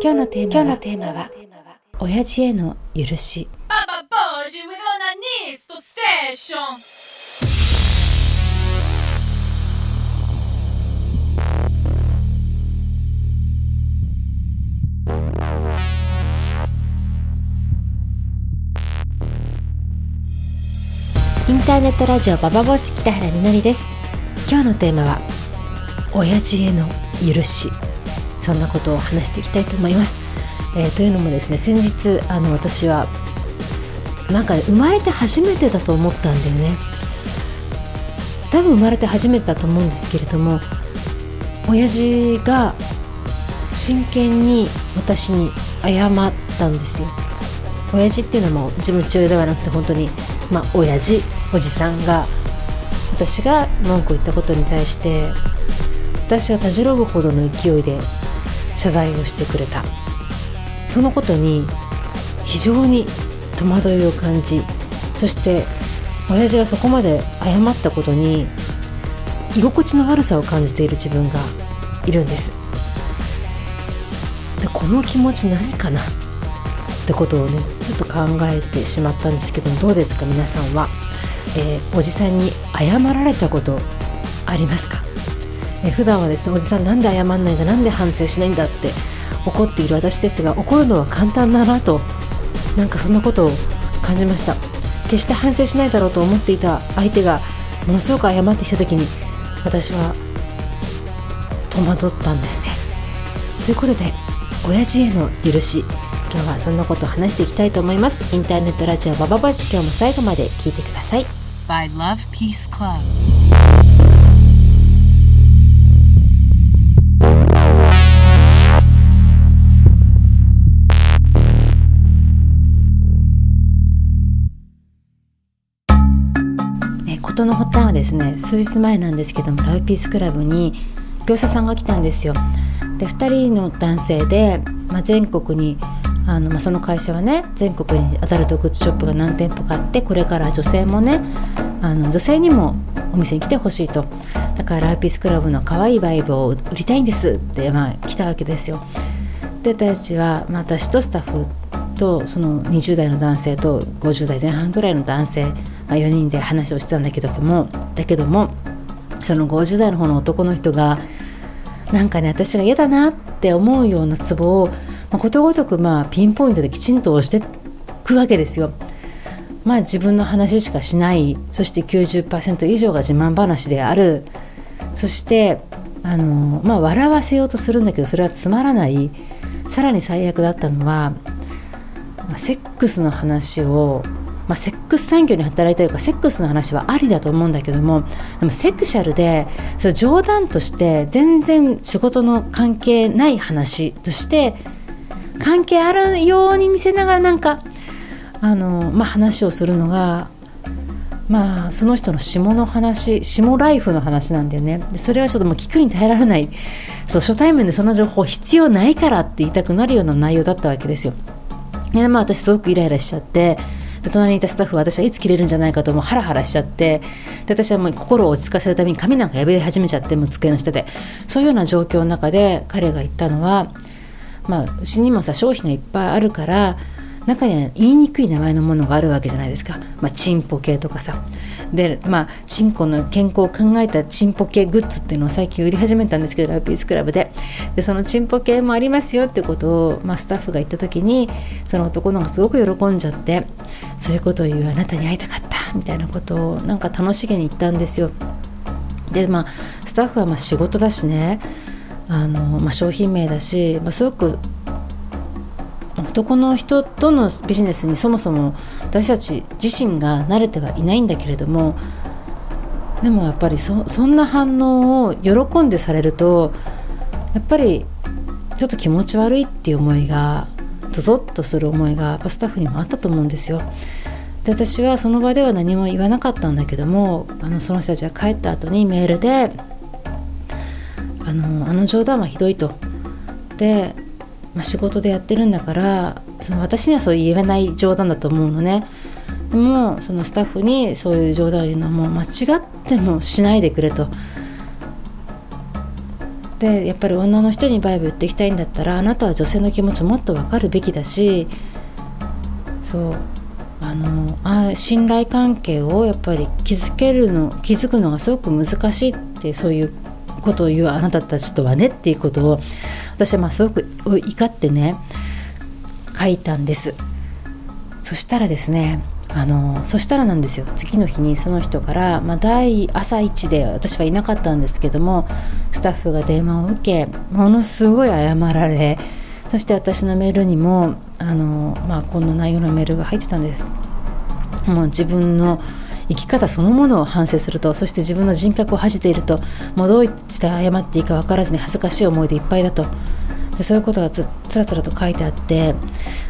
今日のテーマ今日のテーマは親父への許し.インターネットラジオババボシ北原みのりです。今日のテーマは親父への許しそんなことを話していきたいと思います、えーというのもですね先日あの私はなんか生まれて初めてだと思ったんだよね。多分生まれて初めてだと思うんですけれども親父が真剣に私に謝ったんですよ。親父っていうのも自分父親ではなくて本当にまあ親父おじさんが私が文句を言ったことに対して私がたじろぐほどの勢いで謝罪をしてくれた。そのことに非常に戸惑いを感じそして親父がそこまで謝ったことに居心地の悪さを感じている自分がいるんです。でこの気持ち何かな？ってことをねちょっと考えてしまったんですけどどうですか？皆さんは、えーおじさんに謝られたことありますか、え普段はですねおじさんなんで謝んないんだなんで反省しないんだって怒っている私ですが怒るのは簡単だなとなんかそんなことを感じました。決して反省しないだろうと思っていた相手がものすごく謝ってきた時に私は戸惑ったんですね。ということで親父への許し今日はそんなことを話していきたいと思います。インターネットラジオバババシ今日も最後まで聞いてください。By Love Peace Club. 事の発端はですね数日前なんですけどもラウピースクラブに業者さんが来たんですよ。で2人の男性で、まあ、全国にあの、まあ、その会社はね全国にアダルトグッズショップが何店舗かあってこれから女性もねあの女性にもお店に来てほしいと。だからラウピースクラブの可愛いバイブを売りたいんですって、まあ、来たわけですよ。で私たちは、まあ、私とスタッフとその20代の男性と50代前半ぐらいの男性、まあ、4人で話をしてたんだけどもだけどもその50代の方の男の人がなんかね私が嫌だなって思うようなツボを、まあ、ことごとくまあピンポイントできちんと押してくわけですよ。まあ自分の話しかしない。そして90%以上が自慢話である。そしてあの、まあ、笑わせようとするんだけどそれはつまらない。さらに最悪だったのは、セックスの話を、まあ、セックス産業に働いてるからセックスの話はありだと思うんだけどもでもセクシャルでそ冗談として全然仕事の関係ない話として関係あるように見せながらなんかあの、まあ、話をするのがまあその人の下の話下ライフの話なんだよね。それはちょっともう聞くに耐えられない。そう初対面でその情報必要ないからって言いたくなるような内容だったわけですよ。でまあ私すごくイライラしちゃってで隣にいたスタッフは私はいつ切れるんじゃないかともうハラハラしちゃってで私はもう心を落ち着かせるために髪なんか破れ始めちゃってもう机の下でそういうような状況の中で彼が言ったのはまあうちにもさ商品がいっぱいあるから中には言いにくい名前のものがあるわけじゃないですか、まあ、チンポ系とかさ。でまあチンコの健康を考えたチンポ系グッズっていうのを最近売り始めたんですけどラピースクラブで。でそのチンポ系もありますよってことを、まあ、スタッフが言った時にその男の子がすごく喜んじゃってそういうことを言うあなたに会いたかったみたいなことをなんか楽しげに言ったんですよ。でまあスタッフはま仕事だしね。あの、まあ、商品名だし、まあ、すごく男の人とのビジネスにそもそも私たち自身が慣れてはいないんだけれどもでもやっぱりそそんな反応を喜んでされるとやっぱりちょっと気持ち悪いっていう思いがゾゾッとする思いがやっぱスタッフにもあったと思うんですよ。で私はその場では何も言わなかったんだけどもあのその人たちが帰った後にメールであの「あの冗談はひどい」と。でまあ、仕事でやってるんだからその私にはそう言えない冗談だと思うのね。でもそのスタッフにそういう冗談を言うのはもう間違ってもしないでくれと。でやっぱり女の人にバイブ言っていきたいんだったらあなたは女性の気持ちもっと分かるべきだしそうあのあ信頼関係をやっぱり築けるの築くのがすごく難しいってそういうことを言うあなたたちとはねっていうことを私はまあすごく怒ってね書いたんです。そしたらですねあのそしたらなんですよ。次の日にその人から、まあ、第朝一で私はいなかったんですけどもスタッフが電話を受けものすごい謝られそして私のメールにもあの、まあ、こんな内容のメールが入ってたんです。もう自分の生き方そのものを反省するとそして自分の人格を恥じているともうどうして謝っていいか分からずに恥ずかしい思いでいっぱいだとでそういうことがつらつらと書いてあって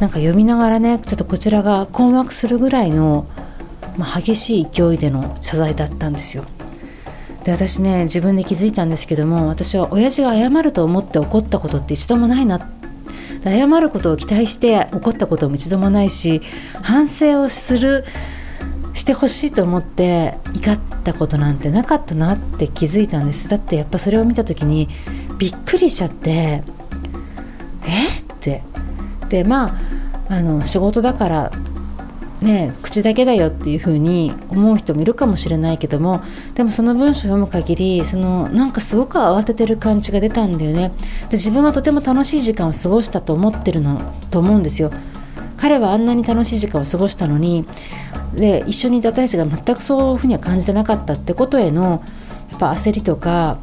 なんか読みながらねちょっとこちらが困惑するぐらいの、まあ、激しい勢いでの謝罪だったんですよ。で私ね自分で気づいたんですけども私は親父が謝ると思って怒ったことって一度もないな謝ることを期待して怒ったことも一度もないし反省をするしてほしいと思って怒ったことなんてなかったなって気づいたんです。だってやっぱそれを見た時にびっくりしちゃってえ？って。でまああの仕事だからね口だけだよっていうふうに思う人もいるかもしれないけどもでもその文章を読む限りそのなんかすごく慌ててる感じが出たんだよね。で自分はとても楽しい時間を過ごしたと思ってるのと思うんですよ。彼はあんなに楽しい時間を過ごしたのにで一緒にいた私たちが全くそういうふうには感じてなかったってことへのやっぱ焦りとか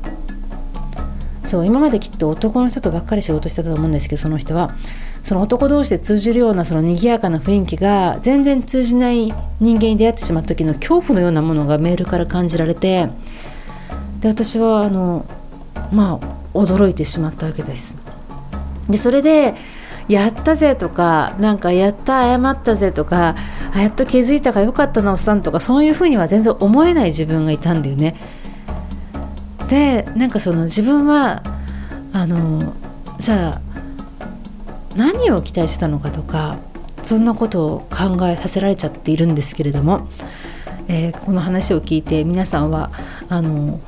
そう今まできっと男の人とばっかり仕事してたと思うんですけどその人はその男同士で通じるようなその賑やかな雰囲気が全然通じない人間に出会ってしまった時の恐怖のようなものがメールから感じられてで私はあのまあ驚いてしまったわけです。でそれでやったぜとかなんかやった謝ったぜとかあやっと気づいたかよかったなおっさんとかそういうふうには全然思えない自分がいたんだよね。でなんかその自分はあのじゃあ何を期待してたのかとかそんなことを考えさせられちゃっているんですけれども、えー、この話を聞いて皆さんはあの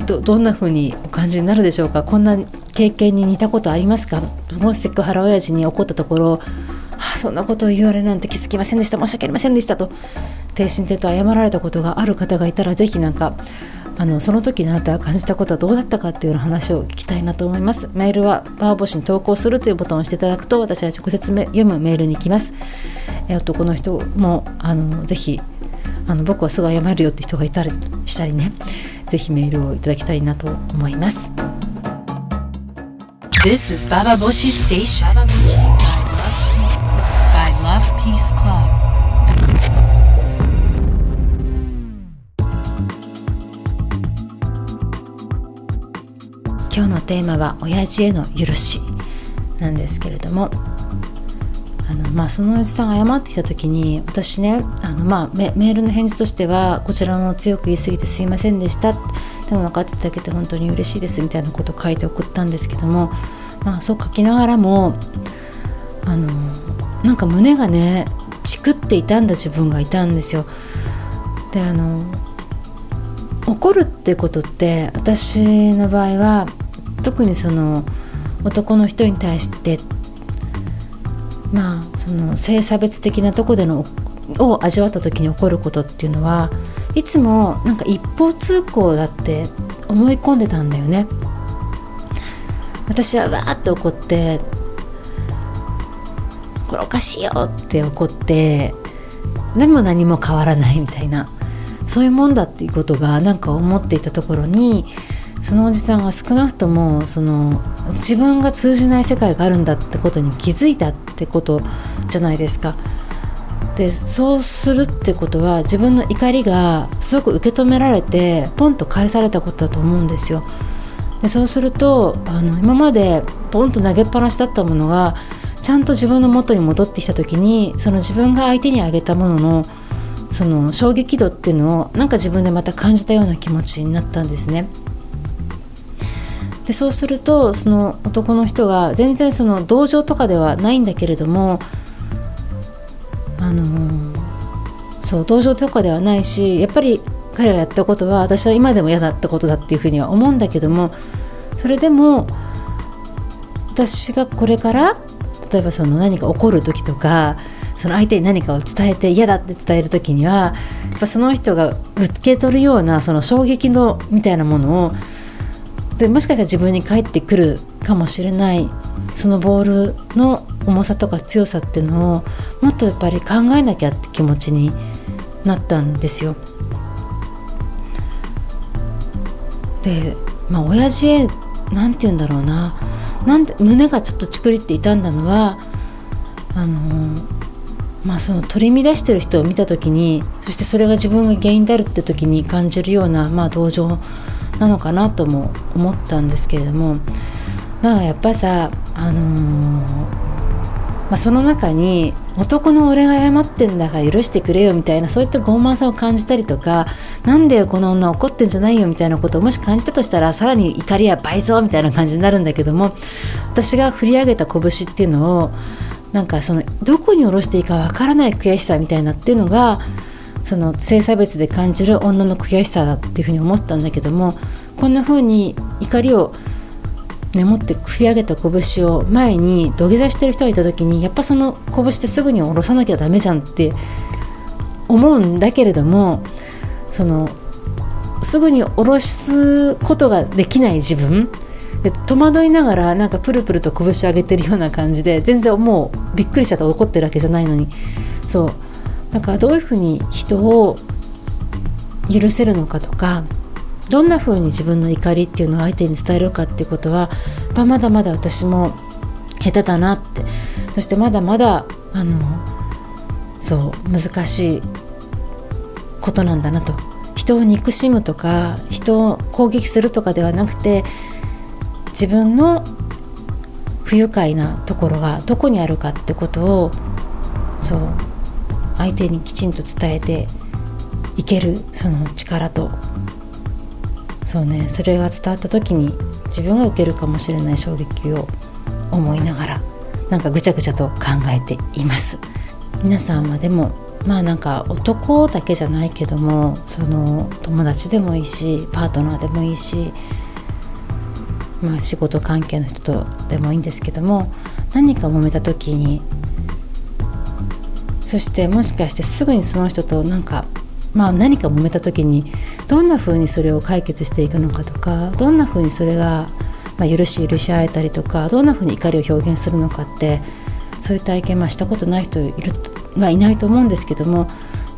どどんな風にお感じになるでしょうか？こんな経験に似たことありますか？もしセクハラ親父に怒ったところあそんなことを言われなんて気づきませんでした。申し訳ありませんでしたと低身低と謝られたことがある方がいたら是非なんかあのその時にあなたが感じたことはどうだったかっていうような話を聞きたいなと思います。メールはバーボシに投稿するというボタンを押していただくと私は直接読むメールに来ます。え男の人もあのぜひあの僕はすぐ謝るよって人がいたりしたりねぜひメールをいただきたいなと思います。This is Baba Boshi Station by Love Peace Club. 今日のテーマは親父への許しなんですけれどもあの、まあ、そのおじさんが謝ってきた時に私ねあの、まあ、メールの返事としてはこちらも強く言い過ぎてすいませんでしたでも分かっていただけて本当に嬉しいですみたいなことを書いて送ったんですけども、まあ、そう書きながらもあのなんか胸がねチクっていたんだ自分がいたんですよ。であの怒るってことって私の場合は特にその男の人に対してまあその性差別的なとこでのを味わった時に起こることっていうのはいつもなんか一方通行だって思い込んでたんだよね。私はわーって怒って「これおかしいよ」って怒ってでも何も変わらないみたいなそういうもんだっていうことがなんか思っていたところにそのおじさんが少なくともその自分が通じない世界があるんだってことに気づいたってことじゃないですか。でそうするってことは自分の怒りがすごく受け止められてポンと返されたことだと思うんですよ。でそうするとあの今までポンと投げっぱなしだったものがちゃんと自分の元に戻ってきた時にその自分が相手にあげたもののその衝撃度っていうのをなんか自分でまた感じたような気持ちになったんですね。でそうするとその男の人が全然その同情とかではないんだけれどもあのー、そう同情とかではないしやっぱり彼がやったことは私は今でも嫌だったことだっていうふうには思うんだけどもそれでも私がこれから例えばその何か起こる時とかその相手に何かを伝えて嫌だって伝える時にはやっぱその人が受け取るようなその衝撃のみたいなものをでもしかしたら自分に返ってくるかもしれないそのボールの重さとか強さっていうのをもっとやっぱり考えなきゃって気持ちになったんですよ。でまあ親父へ何て言うんだろうななんで胸がちょっとちくりって痛んだのはあのまあその取り乱してる人を見た時にそしてそれが自分が原因であるって時に感じるような、まあ、同情なのかなとも思ったんですけれどもだからやっぱさあのーまあ、その中に男の俺が謝ってんだから許してくれよみたいなそういった傲慢さを感じたりとかなんでこの女怒ってんじゃないよみたいなことをもし感じたとしたらさらに怒りや倍増みたいな感じになるんだけども私が振り上げた拳っていうのをなんかそのどこに下ろしていいかわからない悔しさみたいなっていうのがその性差別で感じる女の悔しさだっていうふうに思ったんだけどもこんな風に怒りをね、持って振り上げた拳を前に土下座してる人がいた時にやっぱその拳ってすぐに下ろさなきゃダメじゃんって思うんだけれどもそのすぐに下ろすことができない自分？で戸惑いながらなんかプルプルと拳上げてるような感じで全然もうびっくりしちゃって怒ってるわけじゃないのに。そう。だかどういうふうに人を許せるのかとかどんな風に自分の怒りっていうのを相手に伝えるかっていうことは、まあ、まだまだ私も下手だなって。そしてまだまだあのそう難しいことなんだなと。人を憎しむとか人を攻撃するとかではなくて自分の不愉快なところがどこにあるかってことをそう相手にきちんと伝えていけるその力とそうねそれが伝わった時に自分が受けるかもしれない衝撃を思いながらなんかぐちゃぐちゃと考えています。皆さんはでもまあなんか男だけじゃないけどもその友達でもいいしパートナーでもいいしまあ仕事関係の人とでもいいんですけども何か揉めた時にそしてもしかしてすぐにその人となんかまあ何か揉めた時にどんな風にそれを解決していくのかとかどんな風にそれが、まあ、許し許し合えたりとかどんな風に怒りを表現するのかってそういう体験、まあ、したことない人いる、ま、いないと思うんですけども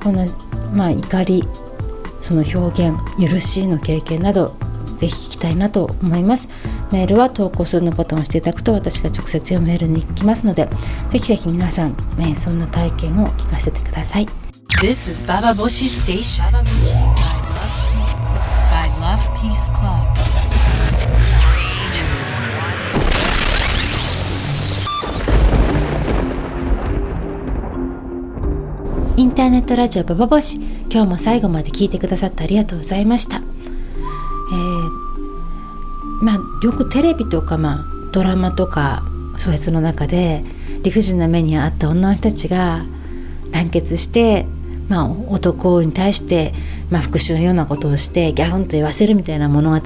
こんな、まあ、怒りその表現許しの経験などぜひ聞きたいなと思いますメールは投稿するのボタンを押していただくと私が直接読めるに行きますのでぜひぜひ皆さん、ね、そんな体験を聞かせてください This is Baba Boshi Station. ターネットラジオババボシ。今日も最後まで聞いてくださってありがとうございました、えー、まあよくテレビとか、まあ、ドラマとか小説の中で理不尽な目に遭った女の人たちが団結して、まあ、男に対して、まあ、復讐のようなことをしてギャフンと言わせるみたいな物語、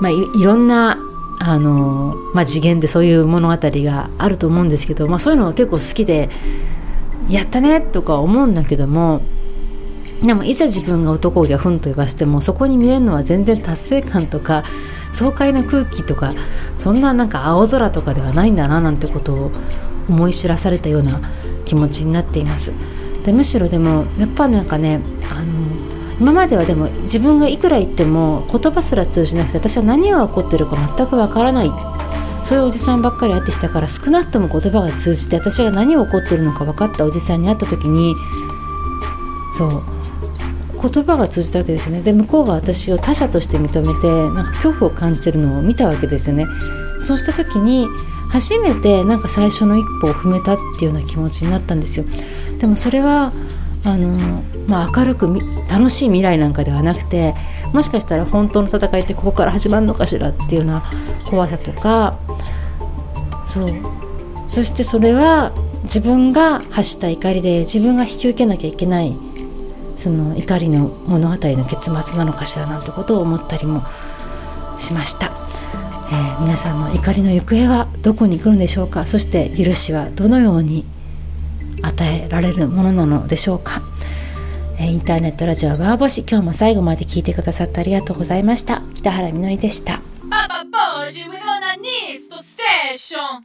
まあ、いろんなあの、まあ、次元でそういう物語があると思うんですけど、まあ、そういうのが結構好きでやったねとか思うんだけどもでもいざ自分が男をギャフンと言わせてもそこに見えるのは全然達成感とか爽快な空気とかそんななんか青空とかではないんだななんてことを思い知らされたような気持ちになっています。でむしろでもやっぱなんかねあの今まではでも自分がいくら言っても言葉すら通じなくて私は何が起こってるか全くわからないそういうおじさんばっかり会ってきたから少なくとも言葉が通じて私が何が起こってるのか分かったおじさんに会った時にそう言葉が通じたわけですよね。で向こうが私を他者として認めてなんか恐怖を感じてるのを見たわけですよね。そうした時に初めてなんか最初の一歩を踏めたっていうような気持ちになったんですよ。でもそれはあの、まあ、明るく楽しい未来なんかではなくてもしかしたら本当の戦いってここから始まるのかしらっていうような怖さとかそう。そしてそれは自分が発した怒りで自分が引き受けなきゃいけないその怒りの物語の結末なのかしらなんてことを思ったりもしました。えー、皆さんの怒りの行方はどこに来るんでしょうか？そして許しはどのように与えられるものなのでしょうか、えー、インターネットラジオバーボシ。今日も最後まで聞いてくださってありがとうございました。北原みのりでした。Nisto Station!